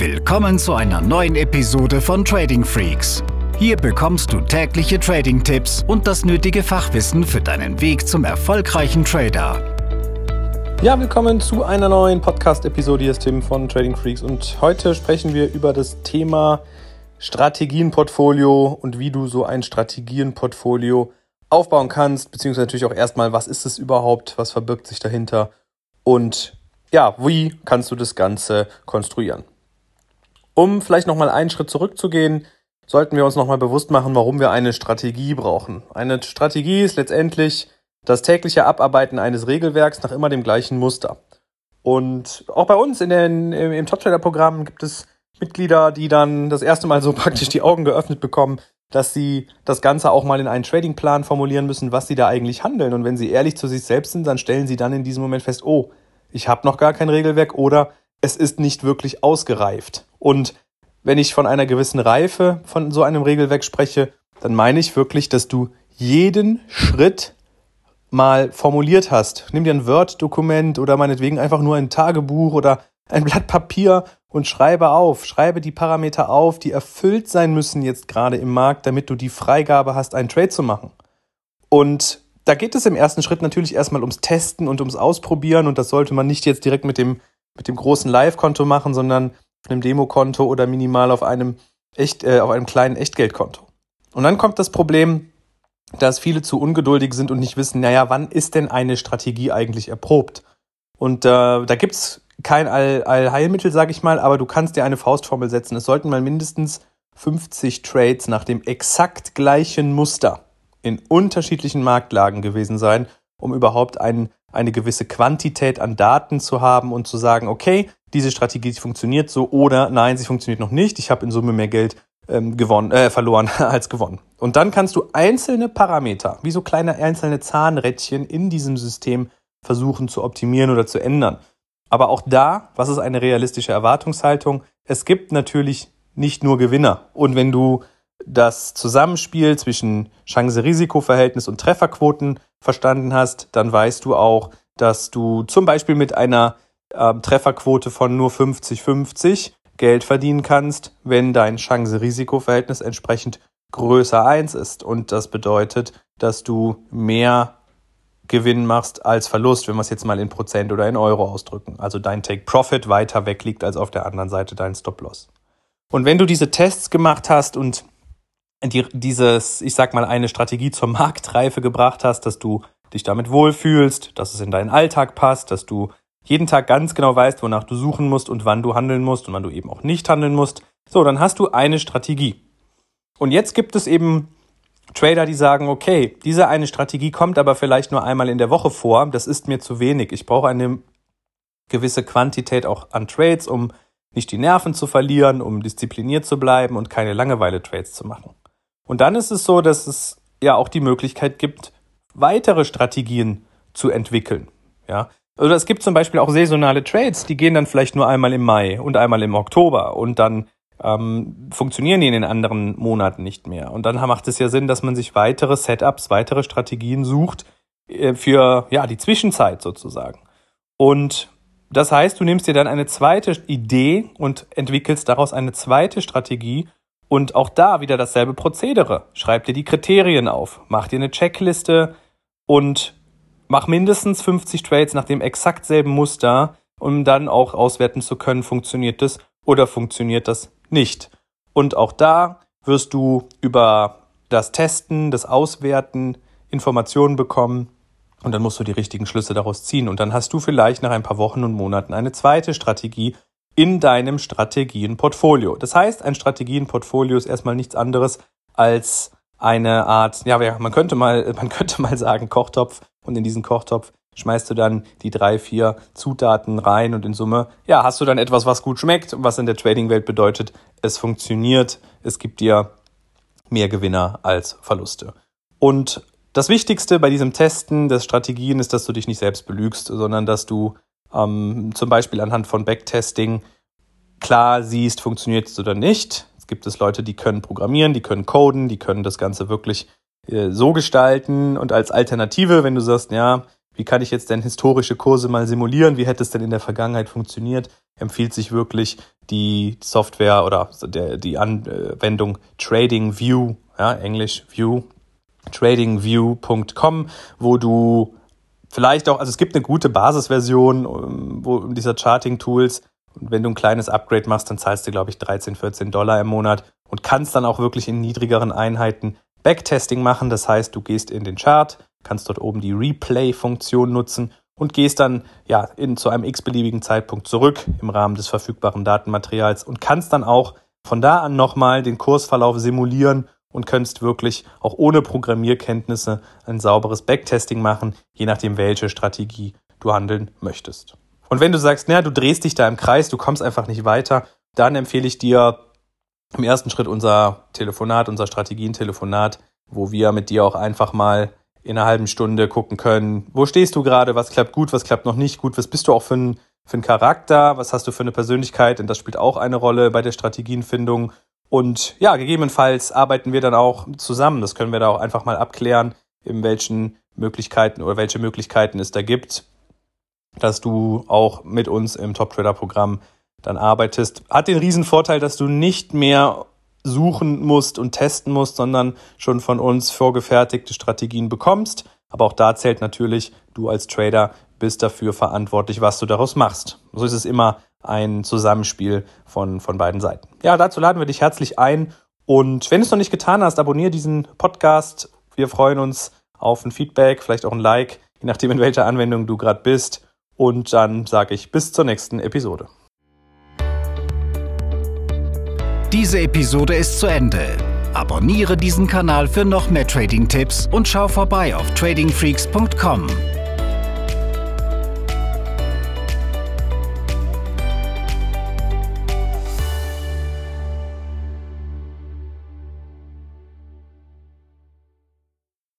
Willkommen zu einer neuen Episode von Trading Freaks. Hier bekommst du tägliche Trading-Tipps und das nötige Fachwissen für deinen Weg zum erfolgreichen Trader. Ja, willkommen zu einer neuen Podcast-Episode. Hier ist Tim von Trading Freaks und heute sprechen wir über das Thema Strategienportfolio und wie du so ein Strategienportfolio aufbauen kannst, beziehungsweise natürlich auch erstmal, was ist es überhaupt, was verbirgt sich dahinter und ja, wie kannst du das Ganze konstruieren? Um vielleicht nochmal einen Schritt zurückzugehen, sollten wir uns nochmal bewusst machen, warum wir eine Strategie brauchen. Eine Strategie ist letztendlich das tägliche Abarbeiten eines Regelwerks nach immer dem gleichen Muster. Und auch bei uns in den, im Top Trader Programm gibt es Mitglieder, die dann das erste Mal so praktisch die Augen geöffnet bekommen, dass sie das Ganze auch mal in einen Tradingplan formulieren müssen, was sie da eigentlich handeln. Und wenn sie ehrlich zu sich selbst sind, dann stellen sie dann in diesem Moment fest, oh, ich habe noch gar kein Regelwerk oder es ist nicht wirklich ausgereift. Und wenn ich von einer gewissen Reife von so einem Regelwerk spreche, dann meine ich wirklich, dass du jeden Schritt mal formuliert hast. Nimm dir ein Word-Dokument oder meinetwegen einfach nur ein Tagebuch oder ein Blatt Papier und schreibe auf. Schreibe die Parameter auf, die erfüllt sein müssen jetzt gerade im Markt, damit du die Freigabe hast, einen Trade zu machen. Und da geht es im ersten Schritt natürlich erstmal ums Testen und ums Ausprobieren und das sollte man nicht jetzt direkt mit dem, mit dem großen Live-Konto machen, sondern einem Demokonto oder minimal auf einem echt, äh, auf einem kleinen Echtgeldkonto. Und dann kommt das Problem, dass viele zu ungeduldig sind und nicht wissen, naja, wann ist denn eine Strategie eigentlich erprobt? Und äh, da gibt's kein All Allheilmittel, sag ich mal, aber du kannst dir eine Faustformel setzen. Es sollten mal mindestens 50 Trades nach dem exakt gleichen Muster in unterschiedlichen Marktlagen gewesen sein, um überhaupt ein, eine gewisse Quantität an Daten zu haben und zu sagen, okay, diese Strategie funktioniert so oder nein, sie funktioniert noch nicht. Ich habe in Summe mehr Geld ähm, gewonnen, äh, verloren als gewonnen. Und dann kannst du einzelne Parameter, wie so kleine einzelne Zahnrädchen in diesem System versuchen zu optimieren oder zu ändern. Aber auch da, was ist eine realistische Erwartungshaltung? Es gibt natürlich nicht nur Gewinner. Und wenn du das Zusammenspiel zwischen Chance-Risiko-Verhältnis und Trefferquoten verstanden hast, dann weißt du auch, dass du zum Beispiel mit einer äh, Trefferquote von nur 50-50 Geld verdienen kannst, wenn dein Chance-Risiko-Verhältnis entsprechend größer eins ist. Und das bedeutet, dass du mehr Gewinn machst als Verlust, wenn wir es jetzt mal in Prozent oder in Euro ausdrücken. Also dein Take Profit weiter weg liegt als auf der anderen Seite dein Stop Loss. Und wenn du diese Tests gemacht hast und die, dieses, ich sag mal, eine Strategie zur Marktreife gebracht hast, dass du dich damit wohlfühlst, dass es in deinen Alltag passt, dass du jeden Tag ganz genau weißt, wonach du suchen musst und wann du handeln musst und wann du eben auch nicht handeln musst. So, dann hast du eine Strategie. Und jetzt gibt es eben Trader, die sagen, okay, diese eine Strategie kommt aber vielleicht nur einmal in der Woche vor, das ist mir zu wenig. Ich brauche eine gewisse Quantität auch an Trades, um nicht die Nerven zu verlieren, um diszipliniert zu bleiben und keine Langeweile-Trades zu machen. Und dann ist es so, dass es ja auch die Möglichkeit gibt, weitere Strategien zu entwickeln. Ja, oder es gibt zum Beispiel auch saisonale Trades, die gehen dann vielleicht nur einmal im Mai und einmal im Oktober und dann ähm, funktionieren die in den anderen Monaten nicht mehr. Und dann macht es ja Sinn, dass man sich weitere Setups, weitere Strategien sucht äh, für ja die Zwischenzeit sozusagen. Und das heißt, du nimmst dir dann eine zweite Idee und entwickelst daraus eine zweite Strategie und auch da wieder dasselbe Prozedere. Schreib dir die Kriterien auf, mach dir eine Checkliste und mach mindestens 50 Trades nach dem exakt selben Muster, um dann auch auswerten zu können, funktioniert das oder funktioniert das nicht. Und auch da wirst du über das Testen, das Auswerten Informationen bekommen und dann musst du die richtigen Schlüsse daraus ziehen. Und dann hast du vielleicht nach ein paar Wochen und Monaten eine zweite Strategie, in deinem Strategienportfolio. Das heißt, ein Strategienportfolio ist erstmal nichts anderes als eine Art, ja, man könnte mal, man könnte mal sagen Kochtopf und in diesen Kochtopf schmeißt du dann die drei, vier Zutaten rein und in Summe, ja, hast du dann etwas, was gut schmeckt, was in der Trading-Welt bedeutet, es funktioniert, es gibt dir mehr Gewinner als Verluste. Und das Wichtigste bei diesem Testen der Strategien ist, dass du dich nicht selbst belügst, sondern dass du ähm, zum Beispiel anhand von Backtesting klar siehst, funktioniert es oder nicht. Es gibt es Leute, die können programmieren, die können coden, die können das Ganze wirklich äh, so gestalten und als Alternative, wenn du sagst, ja, wie kann ich jetzt denn historische Kurse mal simulieren? Wie hätte es denn in der Vergangenheit funktioniert? Empfiehlt sich wirklich, die Software oder der, die Anwendung TradingView, ja, Englisch View, tradingview.com, wo du vielleicht auch, also es gibt eine gute Basisversion ähm, wo, dieser Charting-Tools. Und wenn du ein kleines Upgrade machst, dann zahlst du, glaube ich, 13, 14 Dollar im Monat und kannst dann auch wirklich in niedrigeren Einheiten Backtesting machen. Das heißt, du gehst in den Chart, kannst dort oben die Replay-Funktion nutzen und gehst dann ja in, zu einem x-beliebigen Zeitpunkt zurück im Rahmen des verfügbaren Datenmaterials und kannst dann auch von da an nochmal den Kursverlauf simulieren und könntest wirklich auch ohne Programmierkenntnisse ein sauberes Backtesting machen, je nachdem, welche Strategie du handeln möchtest. Und wenn du sagst, naja, du drehst dich da im Kreis, du kommst einfach nicht weiter, dann empfehle ich dir im ersten Schritt unser Telefonat, unser Strategientelefonat, wo wir mit dir auch einfach mal in einer halben Stunde gucken können, wo stehst du gerade, was klappt gut, was klappt noch nicht gut, was bist du auch für ein, für ein Charakter, was hast du für eine Persönlichkeit, denn das spielt auch eine Rolle bei der Strategienfindung und ja, gegebenenfalls arbeiten wir dann auch zusammen. Das können wir da auch einfach mal abklären, in welchen Möglichkeiten oder welche Möglichkeiten es da gibt, dass du auch mit uns im Top Trader Programm dann arbeitest. Hat den riesen Vorteil, dass du nicht mehr suchen musst und testen musst, sondern schon von uns vorgefertigte Strategien bekommst. Aber auch da zählt natürlich, du als Trader bist dafür verantwortlich, was du daraus machst. So ist es immer ein Zusammenspiel von, von beiden Seiten. Ja, dazu laden wir dich herzlich ein. Und wenn du es noch nicht getan hast, abonniere diesen Podcast. Wir freuen uns auf ein Feedback, vielleicht auch ein Like, je nachdem, in welcher Anwendung du gerade bist. Und dann sage ich bis zur nächsten Episode. Diese Episode ist zu Ende. Abonniere diesen Kanal für noch mehr Trading-Tipps und schau vorbei auf tradingfreaks.com.